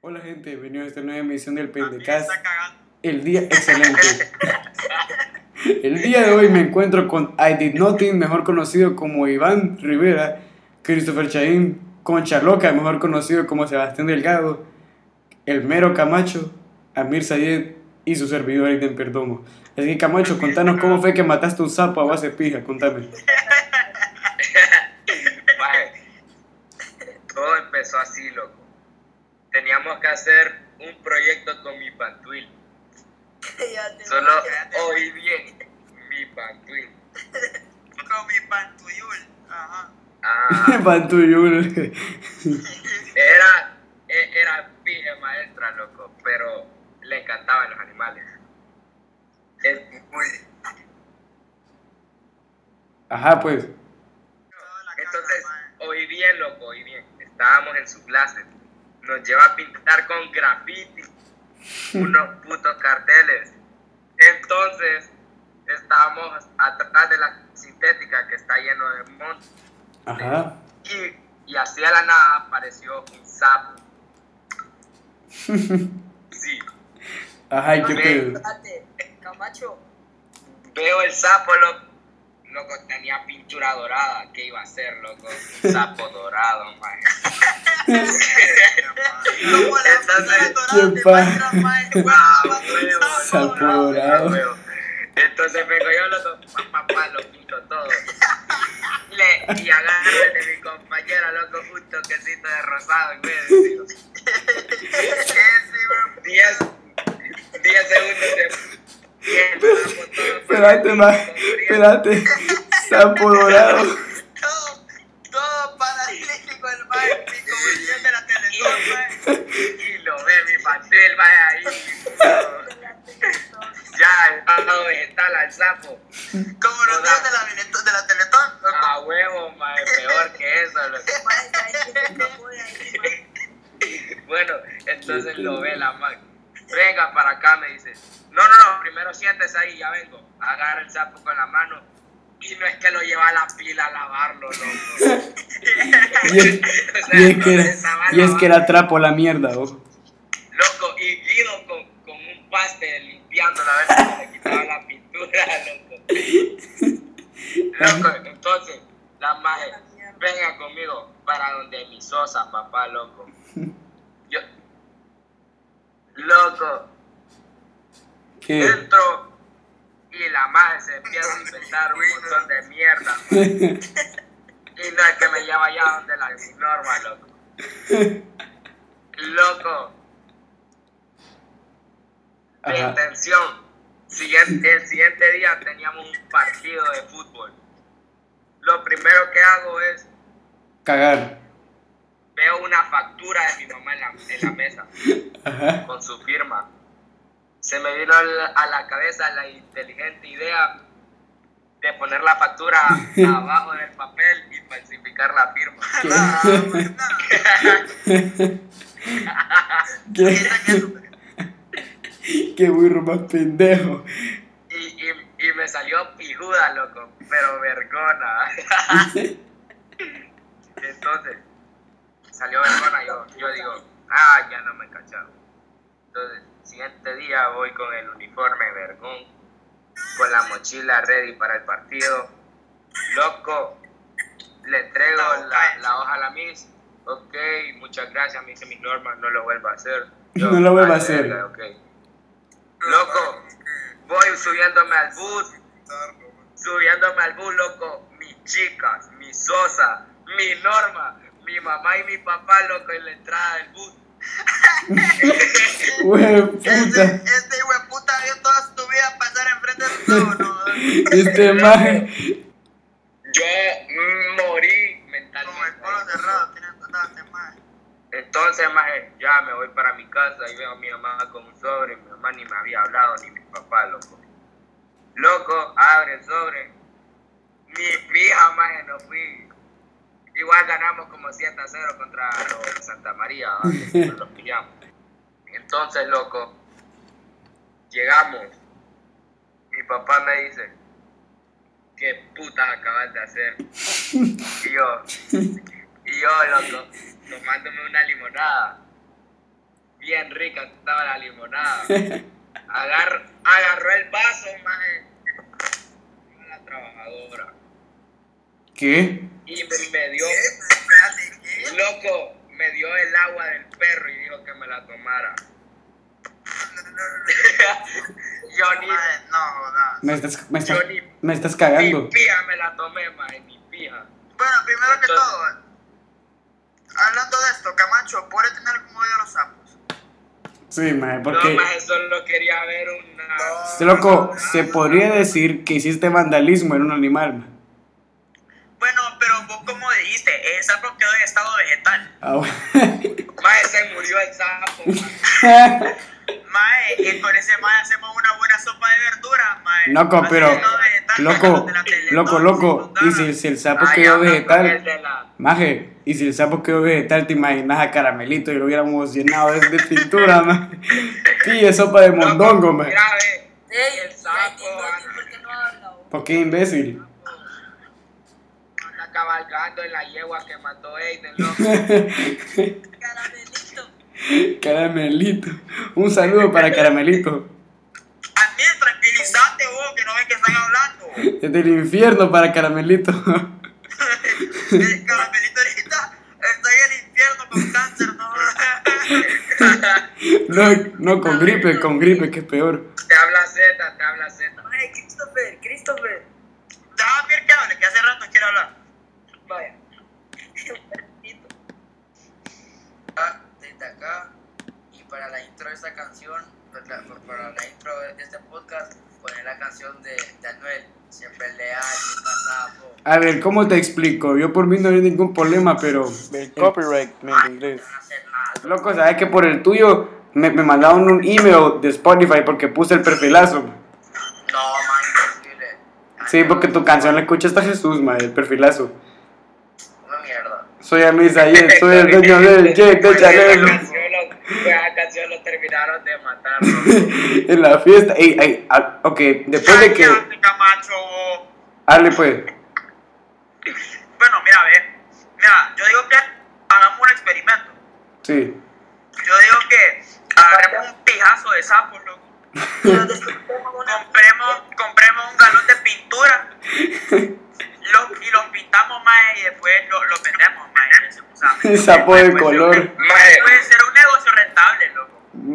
Hola gente, bienvenidos a esta nueva emisión del Pendecast. El día excelente. El día de hoy me encuentro con I Did Nothing, mejor conocido como Iván Rivera, Christopher Chaín, Concha Loca, mejor conocido como Sebastián Delgado, El Mero Camacho, Amir Sayed y su servidor Aiden Perdomo. Así que Camacho, contanos cómo fue que mataste un sapo a base de pija, contame. Todo empezó así, loco. Teníamos que hacer un proyecto con mi pantuil. Ya te Solo oí bien, mi pantuil. Con mi pantuyul. Ajá. Ah, Pantuyul. era, e- era pije maestra, loco, pero le encantaban los animales. Es muy... Ajá, pues. Entonces, oí bien, loco, oí bien. Estábamos en su clase. Nos lleva a pintar con graffiti. Unos putos carteles. Entonces, estábamos atrás de la sintética que está lleno de montes. Ajá. Y, y así a la nada apareció un sapo. Sí. Ajá, ¿y qué pedo? Camacho, Veo el sapo, loco. Loco, tenía pintura dorada. ¿Qué iba a ser, loco? Un sapo dorado, man. Como la Entonces, persona ¿qué dorada de pa- Minecraft, mae, huevo, Ah, sapo dorado. Entonces vengo yo, loco, papá, papá, lo pinto todo. Le, y agarro el de mi compañera, loco, un toquecito de rosado en medio. digo, Diez, diez segundos de... Espérate, ma. Espérate. Sapo dorado. Todo, todo paralítico el mae, y como el día de la Teletón, mae. Y lo ve mi pastel, vaya ahí. Ya, el pato vegetal al sapo. Como los días de la, de la Teletón. A huevo, mae, peor que eso. mae. Bueno, entonces lo ve la man. Venga para acá, me dice. No, no, no, primero siéntese ahí, ya vengo. Agarra el sapo con la mano. Y no es que lo lleva a la pila a lavarlo, loco. Y es, O sea, y es que no era, y es que era trapo la mierda, oh. Loco, y Guido con, con un paste limpiándola a ver si se le quitaba la pintura, loco. Loco, entonces, la maje, venga conmigo para donde mi sosa, papá, loco. Loco, ¿Qué? entro y la maje se empieza a inventar un montón de mierda. Y no es que me lleva allá donde la norma, loco. Loco, mi intención. Siguiente, el siguiente día teníamos un partido de fútbol. Lo primero que hago es Cagar. Veo una factura de mi mamá en la, en la mesa Ajá. con su firma. Se me vino a la, cabeza la inteligente idea de poner la factura abajo del papel y falsificar la firma. ¿Qué? Qué burro más pendejo. Y, y, y me salió pijuda, loco, pero vergona. Entonces, salió vergona, yo, yo digo, ah, ya no me he cachado. Entonces, siguiente día voy con el uniforme vergón, con la mochila ready para el partido. Loco, le entrego la, la hoja a la Miss. Ok, muchas gracias, me dice mis normas, no lo vuelva a hacer. No lo vuelva a "Ah, hacer". verga, ok. Loco, voy subiéndome al bus, subiéndome al bus, loco, mis chicas, mi sosa, mi norma, mi mamá y mi papá, loco, en la entrada del bus. Puta. Este, este hijo de puta vio toda su vida pasar enfrente de su no, Este maje. Yo morí Como el mentalmente. polo cerrado, tiene mae. Entonces, maje, ya me voy para mi casa y veo a mi mamá con un sobre. Mi mamá ni me había hablado, ni mi papá, loco. Loco, abre el sobre. Ni pija, maje, no fui. Igual ganamos como 7 a 0 contra los Santa María, los pillamos. Entonces, loco, llegamos mi papá me dice, ¿qué putas acabas de hacer? Y yo, y yo, loco, tomándome una limonada. Bien rica estaba la limonada. Agar, agarró el vaso, maje. La trabajadora. ¿Qué? Y me, me dio, Espérate, ¿qué? loco, me dio el agua del perro y dijo que me la tomara. yo ni, Mae, no, no. Me estás, me estás, yo ni, me estás ni cagando. pija me la tomé, maje, ni pija. Bueno, primero que todo, hablando de esto, Camacho, ¿puede tener como odio a los sapos? Sí, mae, No, porque... maje, solo quería ver una... Este loco, se podría decir que hiciste vandalismo en un animal, mae. Bueno, pero vos como dijiste, el sapo quedó en estado vegetal. Ah, bueno. Maje, se murió el sapo. Mae, y con ese mae hacemos una buena sopa de verdura, mae. Loco, Así pero... vegetal, Loco, loco, loco. Y si, si el sapo Ay, quedó vegetal... la- Maje, y si el sapo quedó vegetal, te imaginas a Caramelito y lo hubiéramos llenado de, de pintura, maje. Pille sopa de mondongo, Loco, maje. Mira, ve, Ey, el sapo Ey, ¿por qué no habla? vos? ¿Por qué imbécil? Cabalgando en la yegua que mató Aiden, loco. Caramelito. Caramelito. Un saludo para Caramelito. A mí, tranquilizante vos, que no ven que están hablando. Desde el infierno para Caramelito. El caramelito ahorita está en el infierno con cáncer, ¿no? No, no con gripe, con gripe, que es peor. Te habla Z, te habla Z. Ay, Christopher, Christopher. Ver que hable, que hace rato quiere hablar. Vaya. Ah, desde acá y para la intro de esta canción, para para la intro de este podcast, poner la canción de, de Anuel, siempre leal, nunca sapo. A ver, ¿cómo te explico? Yo por mí no hay ningún problema, pero... El copyright, ¿me entendés? No hacer nada. Loco, ¿sabes que por el tuyo me, me mandaron un email de Spotify porque puse el perfilazo? No, man, imposible. Sí, porque tu canción la escucha hasta Jesús, ma, el perfilazo. Una mierda. Soy Amisael, soy el dueño del Jack de lo- esa canción lo terminaron de matar. En la fiesta. Ey, ey, ah, ok, después de que... Camacho. Hable pues. Bueno, mira, ve. Mira, yo digo que hagamos un experimento. Sí. Yo digo que agarremos un pijazo de sapos, loco. Compremos, compremos un galón de pintura lo- y los pintamos más y después lo- los vendemos más. Sapo de color. Puede ser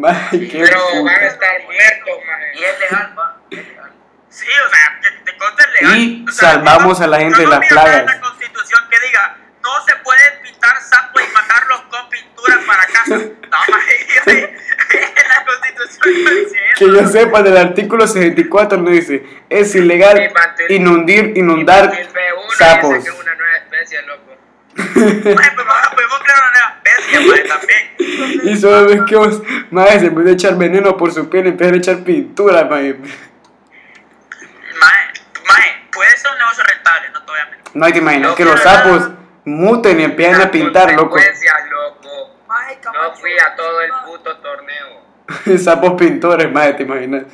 Pero van a estar muertos. Y es legal, legal. Sí, o sea, que te contes legal. Y O sea, salvamos no- a la gente de no las plagas. La constitución que diga, no se pueden pintar sapos y matarlos con pintura para casa. No, maje, en la constitución no dice eso. Que yo sepa, del artículo 64 no dice, es ilegal inundir, inundar El B1 sapos. dice que es una nueva especie, loco. Pues vamos- podemos crear una nueva especie, maje, también. Y solo ves que vos, madre, en vez de echar veneno por su piel, empiezan a echar pintura, madre. Maje, maje, puede ser un negocio rentable, no te voy a mentir. No hay que imaginar que los sapos muten y empiezan a pintar, loco. loco. No fui a todo el puto torneo. sapos pintores, madre, te imaginas.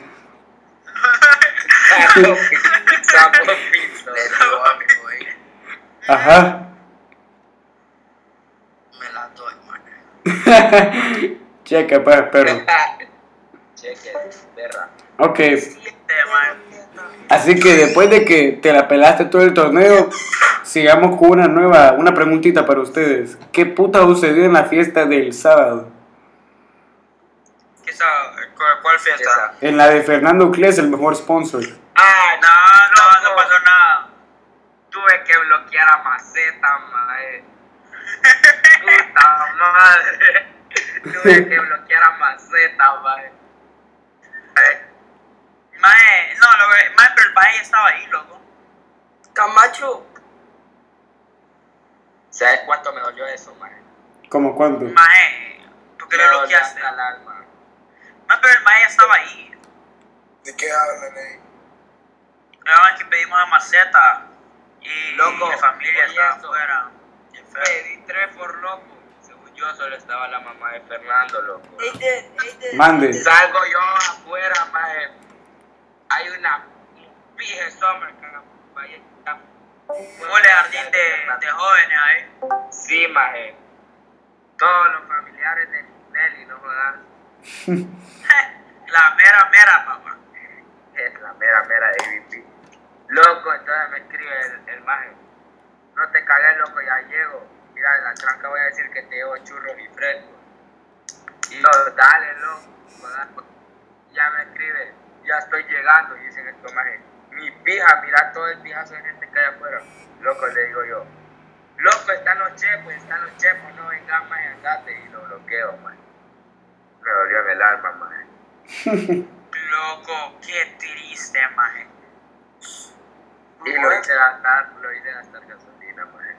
Sapo pi- sapo pinto. Le digo algo, güey. Ajá. Me la doy, man. Checa, pues, perro. Cheque, perra. Ok, así que después de que te la pelaste todo el torneo, sigamos con una nueva, una preguntita para ustedes. ¿Qué puta sucedió en la fiesta del sábado? ¿Qué cu- ¿Cuál fiesta? En la de Fernando Cles, el mejor sponsor. Ah, No, no, no pasó nada. Tuve que bloquear a Maceta, madre. Puta madre. Tuve que bloquear a Maceta, madre. Maje, no, lo que, maje, pero el ya estaba ahí, loco. Camacho. ¿Sabes cuánto me dolió eso, madre? ¿Cómo cuánto? Maje, ¿por qué dolió bloqueaste? alma. Maje, pero el ya estaba ahí. ¿De qué hablan ahí? Nada que pedimos a Maceta y Loco, mi familia oye estaba afuera. Tres por loco. Según yo, solo estaba la mamá de Fernando, loco. Mande. Salgo yo afuera, madre. Hay una pije summer. Vaya, Mole jardín de, de jóvenes ahí. Sí, maje. Todos los familiares de Nelly, no jodas. La mera mera, papá. Es la mera, mera de AVP. Loco, entonces me escribe el, el maje. No te cagues, loco, ya llego. Mira, en la tranca voy a decir que te llevo churros y frescos. Y yo, dale, loco. Ya me escribe, ya estoy llegando. Y dicen esto, maje. Mi pija, mira todo el pijazo de gente que hay afuera. Loco, le digo yo. Loco, están los chepos, están los chepos, no vengan más, andate. Y lo bloqueo, maje. Me dolió en el alma, maje. Loco, qué triste, maje. Y lo hice gastar, lo hice gastar gasolina, maje.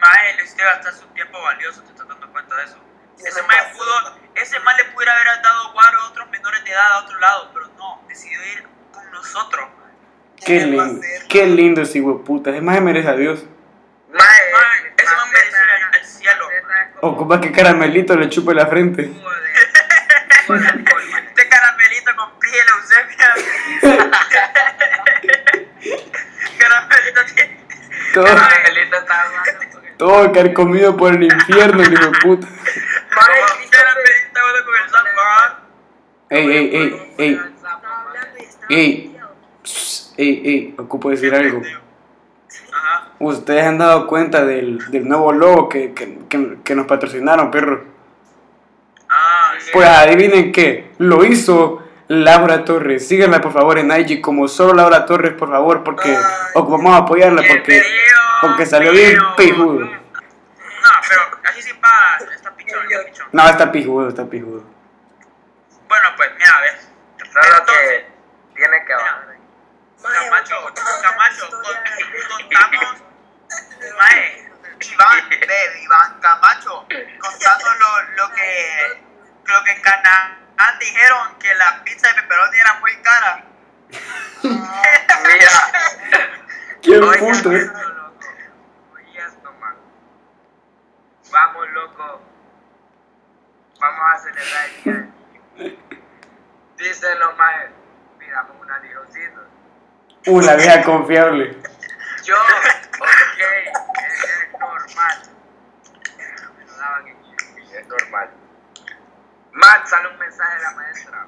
Maje, le hiciste gastar su tiempo valioso, te estás dando cuenta de eso. Ese maje pudo, ese maje le pudiera haber dado guaro a otros menores de edad a otro lado, pero no, decidió ir con nosotros. maje. Qué lindo, qué lindo ese hijo de puta. Es más, merece a Dios. Maje, ese man merece al- cielo. Ocupa que caramelito le chupe la frente. jugo de, jugo de alcohol, maje. Este caramelito con pie de leucemia. caramelito tiene. Todo, Caramelito está hablando con el- todo carcomido por el infierno, el hijo de puta. Ey, ey, ey, ey, Ey. ey, ey, ocupo decir algo. Ajá. Ustedes han dado cuenta del, del nuevo logo que, que, que, que nos patrocinaron, perro. Ah. Pues adivinen qué, lo hizo Laura Torres. Síganla por favor en IG como solo Laura Torres, por favor, porque ocupamos apoyarla porque, porque salió bien pijudo. No, pero así sí va. Está pichón, está pichón. No, está pijudo, está pijudo. Bueno, pues mira, a ver. Solo que tiene que bajar Camacho, Camacho, contamos. Mae, Iván, ve, Iván Camacho, contando lo, lo que lo que en Canaán dijeron que la pizza de pepperoni era muy cara. Mira. Qué Oye, puto, eh. Vamos, loco. Vamos a celebrar el día del niño. Dicen los maes, pidamos un anilloncito. Una vieja confiable. Yo, ok, es, es normal. Me lo daban en UP, es normal. Man, sale un mensaje de la maestra.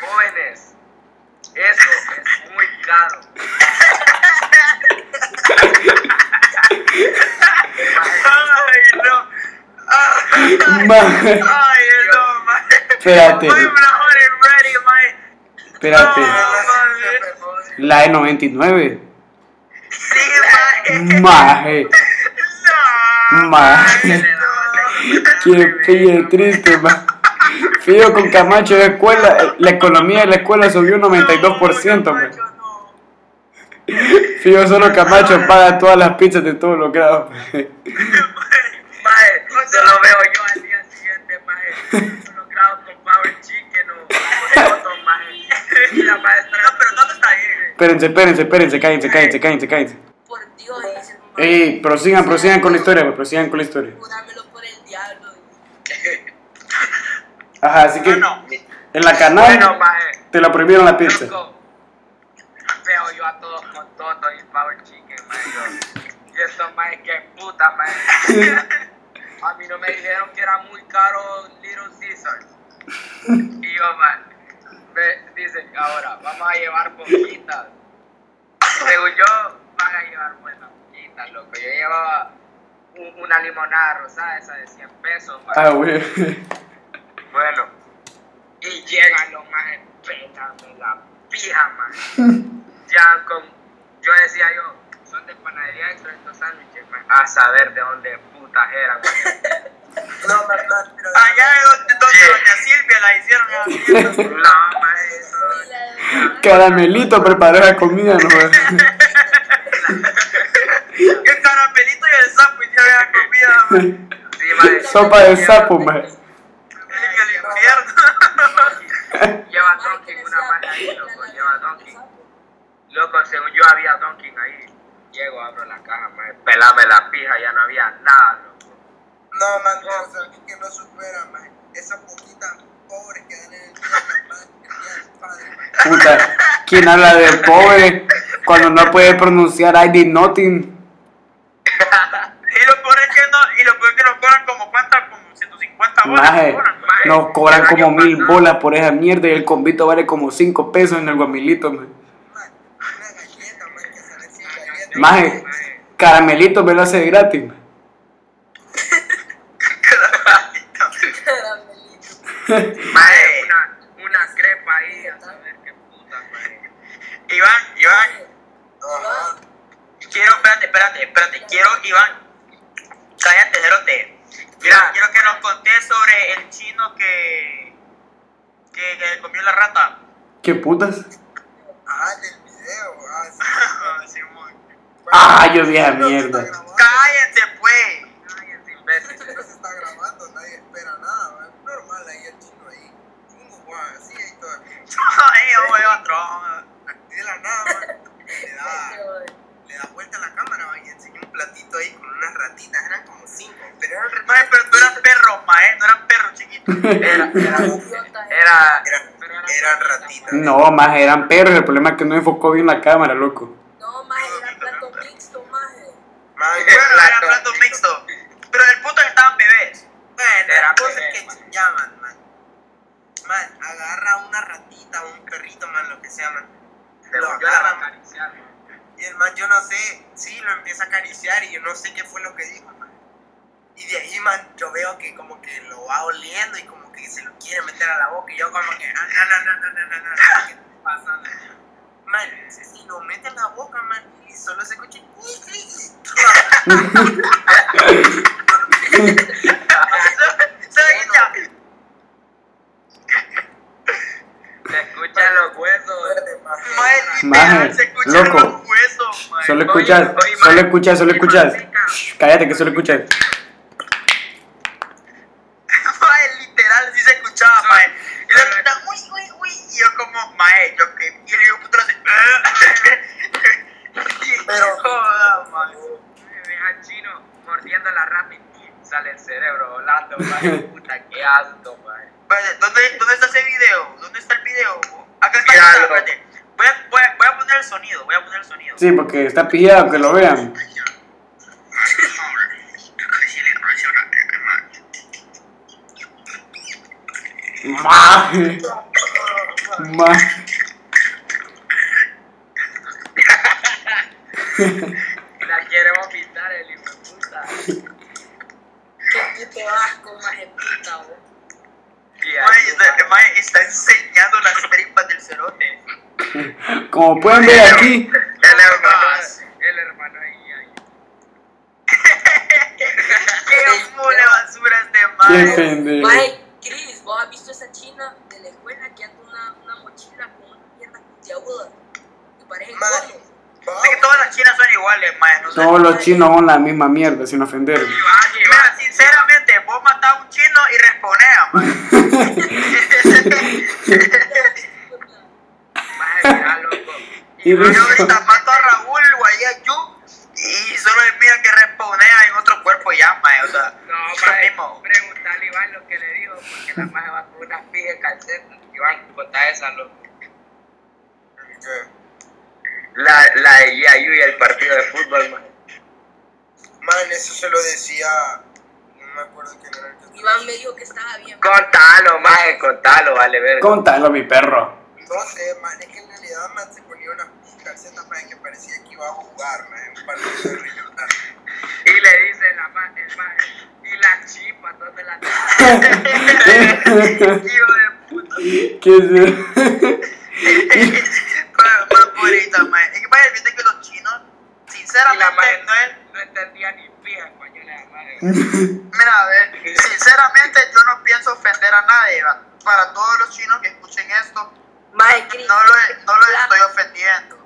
Jóvenes, eso es muy caro. Ay, no. Ay, no, mae. Espérate. Espérate. La de 99. Sí. Maje, No. maje. Qué pille triste, ma. Fijo con Camacho de escuela, la economía de la escuela subió un 92%, ma. No. Fijo solo Camacho paga todas las pizzas de todos los grados. ma. Maje, yo lo veo yo al día siguiente, maje. Unos grados con power chicken o. Y la maestra. No, pero todo está bien. Espérense, espérense, espérense, cállense, cállense, cállense, cállense. Por Dios. Ey, prosigan, prosigan con la historia, prosigan con la historia. Júramelo por el diablo. Ajá, así que Bueno, en la Bueno, canal maje. te la prohibieron la pizza. Loco, Veo yo a todos con Toto y Power Chicken, man. Yo, y estos maes, que puta, man. A mí no me dijeron que era muy caro Little Caesars. Y yo, man, me dicen, ahora, vamos a llevar poquitas. Según yo, van a llevar buenas poquitas, loco. Yo llevaba un- una limonada rosada, esa de 100 pesos. Ah, güey. Bueno, y llegan los más pégame la pija, man. Ya con, yo decía yo, son de panadería extra estos sándwiches, man. A saber de dónde putas eran, man. No, man, man, pero. allá es donde, donde doña Silvia la hicieron la. No, man, eso. Caramelito preparó la comida, no. El caramelito y el sapo hicieron la comida man, Sí, man. Sopa de sapo, man. Lleva Donkey una más ahí, loco. Lleva Donkey. Loco, según yo había Donkey ahí. Llego, abro la caja, man. Pelame la pija, ya no había nada, loco. No, man, pero sabes que no supera, man. Esas poquitas pobres que dan en el día de la madre, el padre, man. Puta, ¿Quién habla de pobre cuando no puede pronunciar I did nothing? Y lo peor es que no, y lo peor es que nos cobran como cuántas, como 150 bolas. Nos cobran, como mil bolas por esa mierda y el convito vale como 5 pesos en el guamilito, man. Una galleta, man, que sale sin galleta. Maje, caramelito me lo hace gratis, man. Caramelito. Maje, una, una crepa ahí, a saber qué puta, maje. Iván, Iván, quiero, espérate, espérate, espérate, quiero, Iván, cállate, cerote. Quiero, Ya. quiero que nos contés sobre el chino que, que, que comió la rata. ¿Qué putas? Ajá, del video. Ah, sí. Ah, yo vi esa mierda. Cállense, pues. Cállate, imbécil. No se está grabando, nadie espera nada, man. Normal ahí el chino ahí. Un guau, así ahí todo. Ay, yo voy a otro. Y de la nada, man, le da, le da vuelta a la cámara man, y enseña un platito ahí con unas ratitas. Eran como cinco, pero eran ratitas. Maje, pero tú eras perro, maje, no eran perros chiquitos. Era, era, eh. era, Eran, eran ratitas. No, más eran perros, el problema es que no enfocó bien la cámara, loco. No, maje, era plato mixto, maje. Man, Bueno, eran platos mixtos. Pero el punto es que estaban bebés. Bueno, Era la cosa bebé, es que man. llaman, man. Man, agarra una ratita, un perrito, man, lo que sea, man. te Lo agarra, man. Y el man, yo no sé, sí, lo empieza a acariciar y yo no sé qué fue lo que dijo. Y de ahí, man, yo veo que como que lo va oliendo y como que se lo quiere meter a la boca y yo como que, ah, no, no, no, no, no, no, no, ¿qué está pasando? Man, y lo mete en la boca, man, y solo se escucha... Se escuchan los huesos. Maje, loco. Solo escuchas, solo escuchas, solo escuchas. Cállate que solo escuchas. Mae, literal, sí se escuchaba, mae. Y la puta, uy, uy, uy. Y yo como, mae, yo que. Y el hijo puto le hace. Pero- Joda, mae. Ves al chino mordiendo la rata y sale el man. Puta, qué asco, man. Vale, ¿Dónde, ¿Dónde está ese video? ¿Dónde está el video? Acá está, Míralo. acá espérate. Voy a, voy, a, voy a poner el sonido, voy a poner el sonido. Sí, porque está pillado, que lo vean. Maje. Maje. La quiere vomitar el hijo de puta. Qué puto asco, maje puta, vos. Y Mae, así, está, man. mae, está enseñando las tripas del cerote. Como pueden ver aquí, El hermano, el hermano ahí, ahí. ¡Qué mole basura este pendejo. Maje, Chris, ¿vos has visto esa china de la escuela que anda una, una mochila con una mierda puntiaguda? Que parecen Maje. conos. Es que todas las chinas son iguales, mae. No. Todos los chinos son la misma mierda, sin ofender. Va, va. Mira, sinceramente, vos matás a un chino y responea, mae. Y Yo res- ahorita mato a Raúl, güey, a Yu, y solo es mira que responea en otro cuerpo ya, mae. O sea, No, lo maje, mismo. preguntarle a Iván lo que le dijo, porque la maje va con una pija en calceta. Iván, contá esa, loco. La, la de Yayu y el partido de fútbol, man. Man, eso se lo decía. No me acuerdo quién era el que. Iván me dijo que estaba bien. Contalo, maje, contalo, vale, ver. Contalo, mi perro. No sé, man, es que en realidad man se ponía una calceta man, que parecía que iba a jugar, man, en un partido de regional. Y le dice la ma, el maje, y la chipa, ¿dónde la Hijo de puta. ¿Qué Más más bonita, mae. Es que, mae, viste que los chinos, la sinceramente, no es. no entendía ni pija español, la maje. Mira, a ver, sinceramente, yo no pienso ofender a nadie, va. Para todos los chinos que escuchen esto, No lo, no lo la- estoy ofendiendo.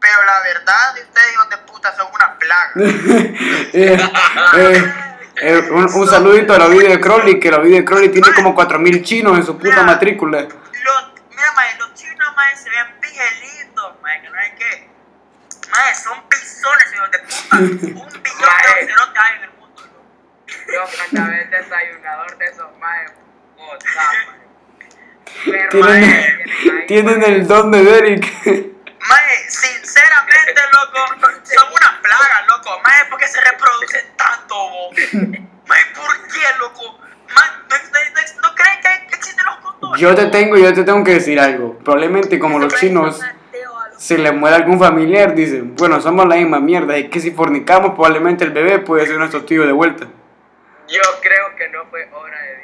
Pero la verdad de ustedes, hijos de puta, son una plaga. Eh, eh, eh, un, un saludito a la vida de Crowley, que la vida de Crowley tiene como 4000 chinos en su puta matrícula. Los, mira, mae, los chinos, mae, se ven pijelitos, mae, que no hay que. Mae, son pisones, hijos de puta. Un billón Mae. de cerotes hay en el mundo. loco. Yo cuando vez desayunador de esos majes, puta, maje. Pero Tienen- tiene Tienen el don de Derek. Mae, sinceramente, loco, son una plaga, loco. Mae, ¿por qué se reproducen tanto, bo? Mae, ¿por qué, loco? Mae, ¿no, no, no, no creen que existen los condones? Yo te tengo, yo te tengo que decir algo. Probablemente como los chinos se les muere algún familiar, dicen, bueno, somos la misma mierda. Y que si fornicamos, probablemente el bebé puede ser nuestro tío de vuelta. Yo creo que no fue obra de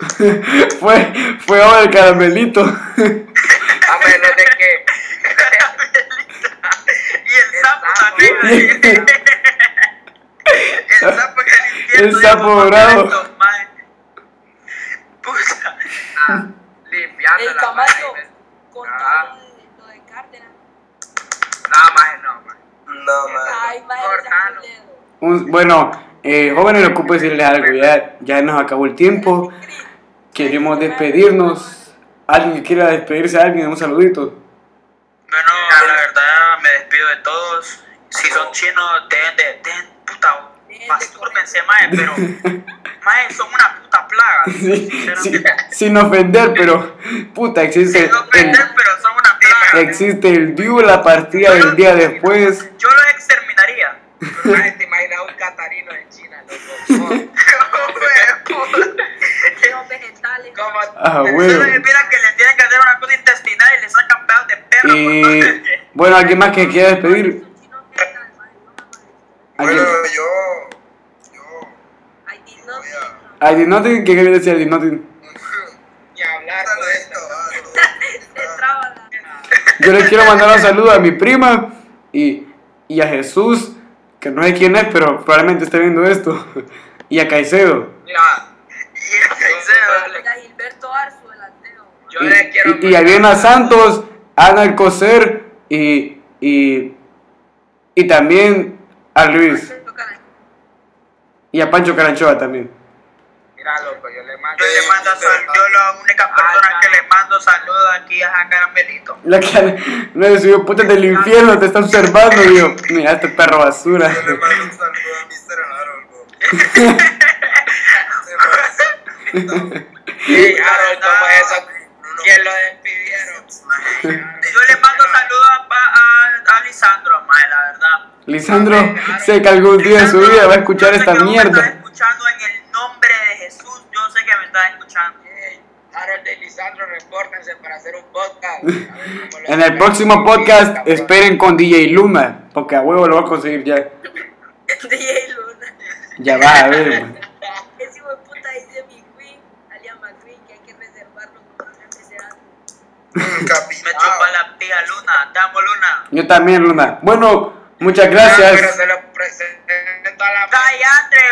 fue, fue ahora el caramelito. A menos de que. Y el sapo sapo. también. El sapo que el sapo dijo, bravo. "Esto, mae". Puta. ah, limpiando El la Camacho, pared. con Ajá. todo lo de- lo de Cárdenas. No, más no, más. No, man. Ay, Cortalo. Un- bueno, eh, jóvenes, no ocupo decirles algo. Ya, ya nos acabó el tiempo. Queremos despedirnos. ¿Alguien que quiera despedirse a alguien? Un saludito. Bueno, la verdad me despido de todos. Si son chinos, dejen de. Dejen, puta, mastúrbense, mae, pero. Mae, son una puta plaga. Sí, sin ofender, pero puta, existe Sin ofender, el, pero son una plaga. existe el due, la partida del día después. Yo los exterminaría. Te imaginas un catarino loco. Los vegetales. Como. Ah, huevo. que mira que le tienen que hacer una cosa intestinal y le sacan pedazos de perro. Y favor. bueno, alguien más que quiera despedir. Bueno, yo. Yo. I did nothing, ¿qué quería decir? I did nothing. Ni hablar de esto, esto. ah, Yo les quiero mandar un saludo a mi prima y, y a Jesús, que no sé quién es, pero probablemente esté viendo esto. Y a Caicedo. Mira, Y el Caicedo. Mira, Gilberto Arzu, delantero. yo Y, le quiero. y, y a Viena Santos, Ana Alcocer y, y, y también a Luis. Y a Pancho Caranchoa también. Mira, loco, yo le mando. Yo le mando saludos, yo la única persona que le mando saludos aquí es a Caramelito. La que no subió puta del infierno, te está observando, digo, mira este perro basura. Yo le mando un saludo a Mr. Harold. me- Sí, Harold, como eso. ¿Quién lo despidieron? Yo le mando saludos a, pa- a, a Lisandro, mae, la verdad. Lisandro sé que algún día en su vida va a escuchar Yo esta mierda. estás escuchando en el nombre de Jesús, yo sé que me estás escuchando. Ey, Harold y Lisandro, repórtense para hacer un podcast. En el próximo podcast esperen con DJ Luna, porque a huevo lo va a conseguir ya. DJ Luna. Ya va, a ver. man. Ese hijo de puta dice mi queen, alias McQueen, que hay que reservarlo como siempre se hace. Me chupa la tía Luna, te amo Luna. Yo también, Luna. Bueno, muchas gracias.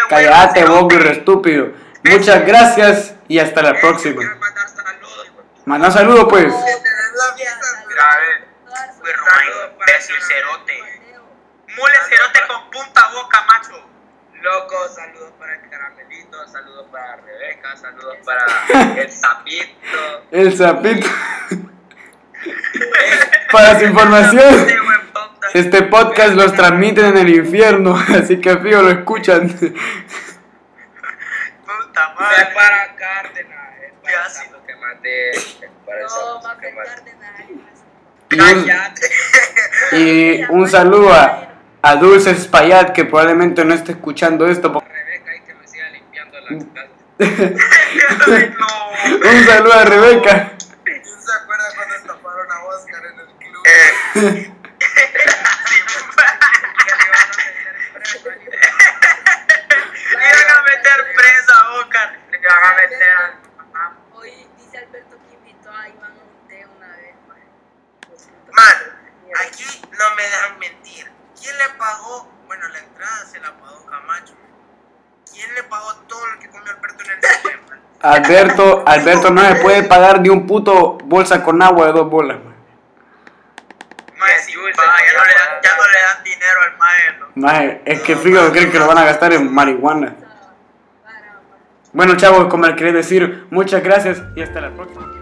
Cállate, bobo estúpido. Muchas gracias y hasta la próxima. Mandar saludos. Manda saludos, pues. cerote. Mule cerote con punta boca, macho. Loco, saludos para el caramelito, saludos para Rebeca, saludos para el sapito. El sapito. Para su información, Este podcast los transmiten en el infierno, así que fijo lo escuchan. Puta es madre. para Cárdenas, es para que maté. Para el No, maté. Cárdenas. Y un, saludo a, a Dulce Spayat, que probablemente no esté escuchando esto. Rebeca y que me siga limpiando la casa. Un saludo a Rebeca. ¿Quién se acuerda cuando estafaron a Oscar en el club? Eh. Que le iban a meter preso a meter presa a Oscar. Le iban a meter a... Hoy dice Alberto que invitó a Iván Monte una vez, man. Man, aquí no me dejan mentir. ¿Quién le pagó? Bueno, la entrada se la pagó Camacho. ¿Quién le pagó todo lo que comió Alberto en el? Alberto, Alberto no se puede pagar ni un puto bolsa con agua de dos bolas. man. Mae, sí, pa, ya, no le dan, ya no le dan dinero al maestro. Mae, es que fijo, creen que lo van a gastar en marihuana. Bueno, chavos, como les quería decir, muchas gracias y hasta la próxima.